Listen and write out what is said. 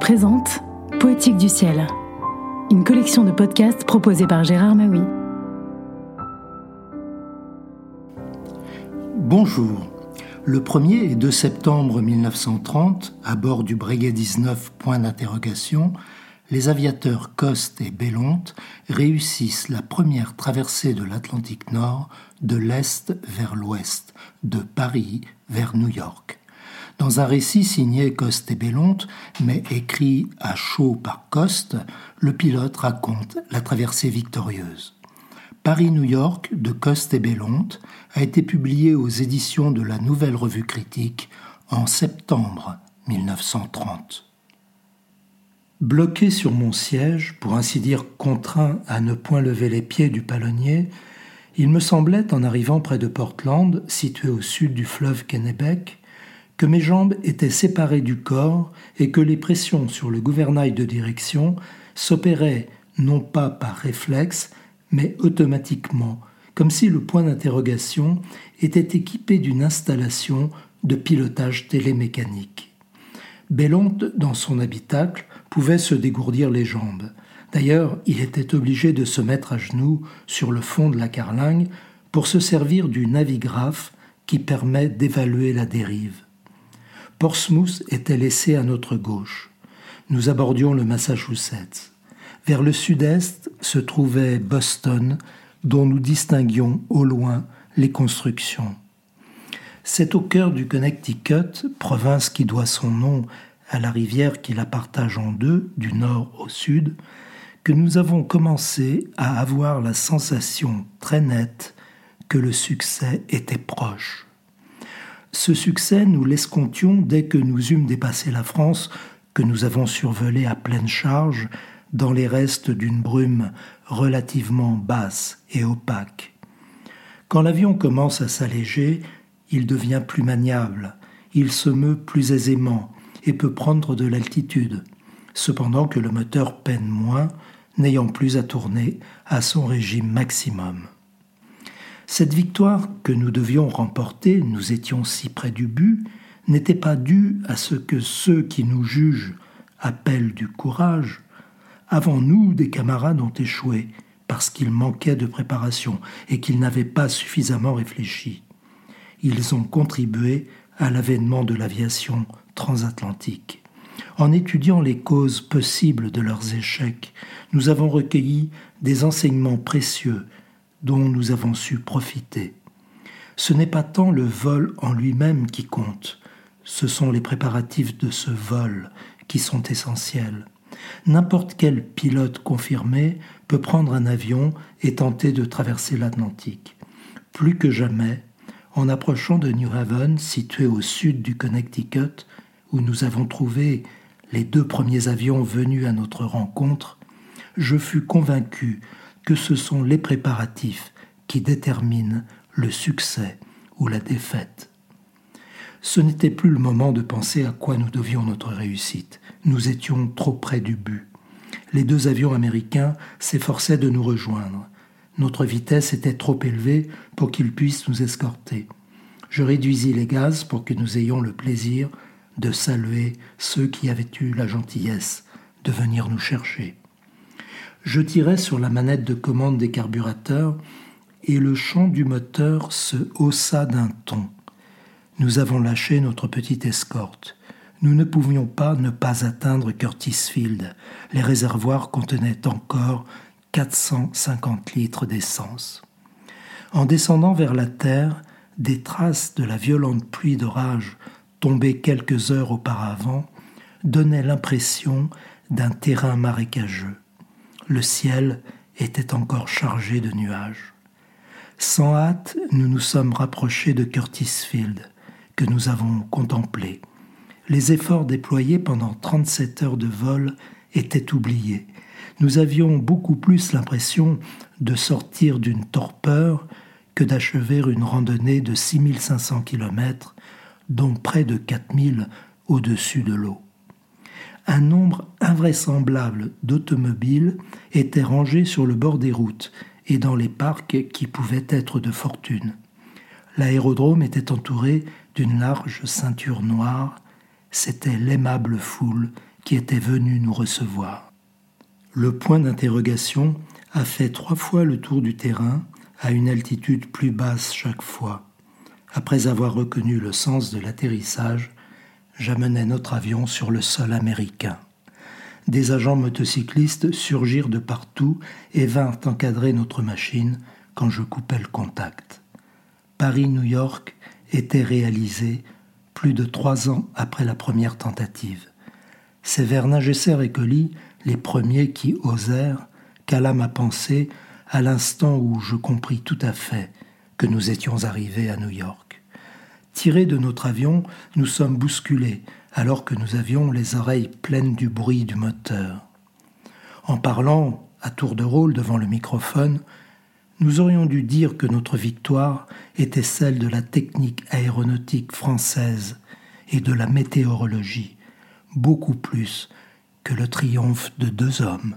Présente Poétique du ciel, une collection de podcasts proposée par Gérard Maui. Bonjour. Le 1er et 2 septembre 1930, à bord du Breguet 19, point d'interrogation, les aviateurs Coste et Bellonte réussissent la première traversée de l'Atlantique Nord de l'Est vers l'Ouest, de Paris vers New York. Dans un récit signé Coste et Bellonte, mais écrit à chaud par Coste, le pilote raconte la traversée victorieuse. Paris-New York de Coste et Bellonte a été publié aux éditions de la Nouvelle Revue Critique en septembre 1930. Bloqué sur mon siège, pour ainsi dire contraint à ne point lever les pieds du palonnier, il me semblait, en arrivant près de Portland, situé au sud du fleuve Kennebec, que mes jambes étaient séparées du corps et que les pressions sur le gouvernail de direction s'opéraient non pas par réflexe, mais automatiquement, comme si le point d'interrogation était équipé d'une installation de pilotage télémécanique. Bellonte, dans son habitacle, pouvait se dégourdir les jambes. D'ailleurs, il était obligé de se mettre à genoux sur le fond de la carlingue pour se servir du navigraphe qui permet d'évaluer la dérive. Portsmouth était laissé à notre gauche. Nous abordions le Massachusetts. Vers le sud-est se trouvait Boston, dont nous distinguions au loin les constructions. C'est au cœur du Connecticut, province qui doit son nom à la rivière qui la partage en deux, du nord au sud, que nous avons commencé à avoir la sensation très nette que le succès était proche. Ce succès, nous l'escomptions dès que nous eûmes dépassé la France, que nous avons survolée à pleine charge, dans les restes d'une brume relativement basse et opaque. Quand l'avion commence à s'alléger, il devient plus maniable, il se meut plus aisément et peut prendre de l'altitude, cependant que le moteur peine moins, n'ayant plus à tourner à son régime maximum. Cette victoire que nous devions remporter, nous étions si près du but, n'était pas due à ce que ceux qui nous jugent appellent du courage. Avant nous, des camarades ont échoué parce qu'ils manquaient de préparation et qu'ils n'avaient pas suffisamment réfléchi. Ils ont contribué à l'avènement de l'aviation transatlantique. En étudiant les causes possibles de leurs échecs, nous avons recueilli des enseignements précieux dont nous avons su profiter. Ce n'est pas tant le vol en lui-même qui compte, ce sont les préparatifs de ce vol qui sont essentiels. N'importe quel pilote confirmé peut prendre un avion et tenter de traverser l'Atlantique. Plus que jamais, en approchant de New Haven, situé au sud du Connecticut, où nous avons trouvé les deux premiers avions venus à notre rencontre, je fus convaincu que ce sont les préparatifs qui déterminent le succès ou la défaite. Ce n'était plus le moment de penser à quoi nous devions notre réussite. Nous étions trop près du but. Les deux avions américains s'efforçaient de nous rejoindre. Notre vitesse était trop élevée pour qu'ils puissent nous escorter. Je réduisis les gaz pour que nous ayons le plaisir de saluer ceux qui avaient eu la gentillesse de venir nous chercher. Je tirai sur la manette de commande des carburateurs et le chant du moteur se haussa d'un ton. Nous avons lâché notre petite escorte. Nous ne pouvions pas ne pas atteindre Curtisfield. Les réservoirs contenaient encore 450 litres d'essence. En descendant vers la terre, des traces de la violente pluie d'orage tombée quelques heures auparavant donnaient l'impression d'un terrain marécageux le ciel était encore chargé de nuages. Sans hâte, nous nous sommes rapprochés de Curtisfield, que nous avons contemplé. Les efforts déployés pendant 37 heures de vol étaient oubliés. Nous avions beaucoup plus l'impression de sortir d'une torpeur que d'achever une randonnée de 6500 km, dont près de 4000 au-dessus de l'eau un nombre invraisemblable d'automobiles étaient rangés sur le bord des routes et dans les parcs qui pouvaient être de fortune. L'aérodrome était entouré d'une large ceinture noire. C'était l'aimable foule qui était venu nous recevoir. Le point d'interrogation a fait trois fois le tour du terrain à une altitude plus basse chaque fois. Après avoir reconnu le sens de l'atterrissage, j'amenai notre avion sur le sol américain. Des agents motocyclistes surgirent de partout et vinrent encadrer notre machine quand je coupais le contact. Paris-New York était réalisé plus de trois ans après la première tentative. C'est vers Nagesser et Colli, les premiers qui osèrent, qu'alla ma pensée à l'instant où je compris tout à fait que nous étions arrivés à New York. Tirés de notre avion, nous sommes bousculés alors que nous avions les oreilles pleines du bruit du moteur. En parlant à tour de rôle devant le microphone, nous aurions dû dire que notre victoire était celle de la technique aéronautique française et de la météorologie, beaucoup plus que le triomphe de deux hommes.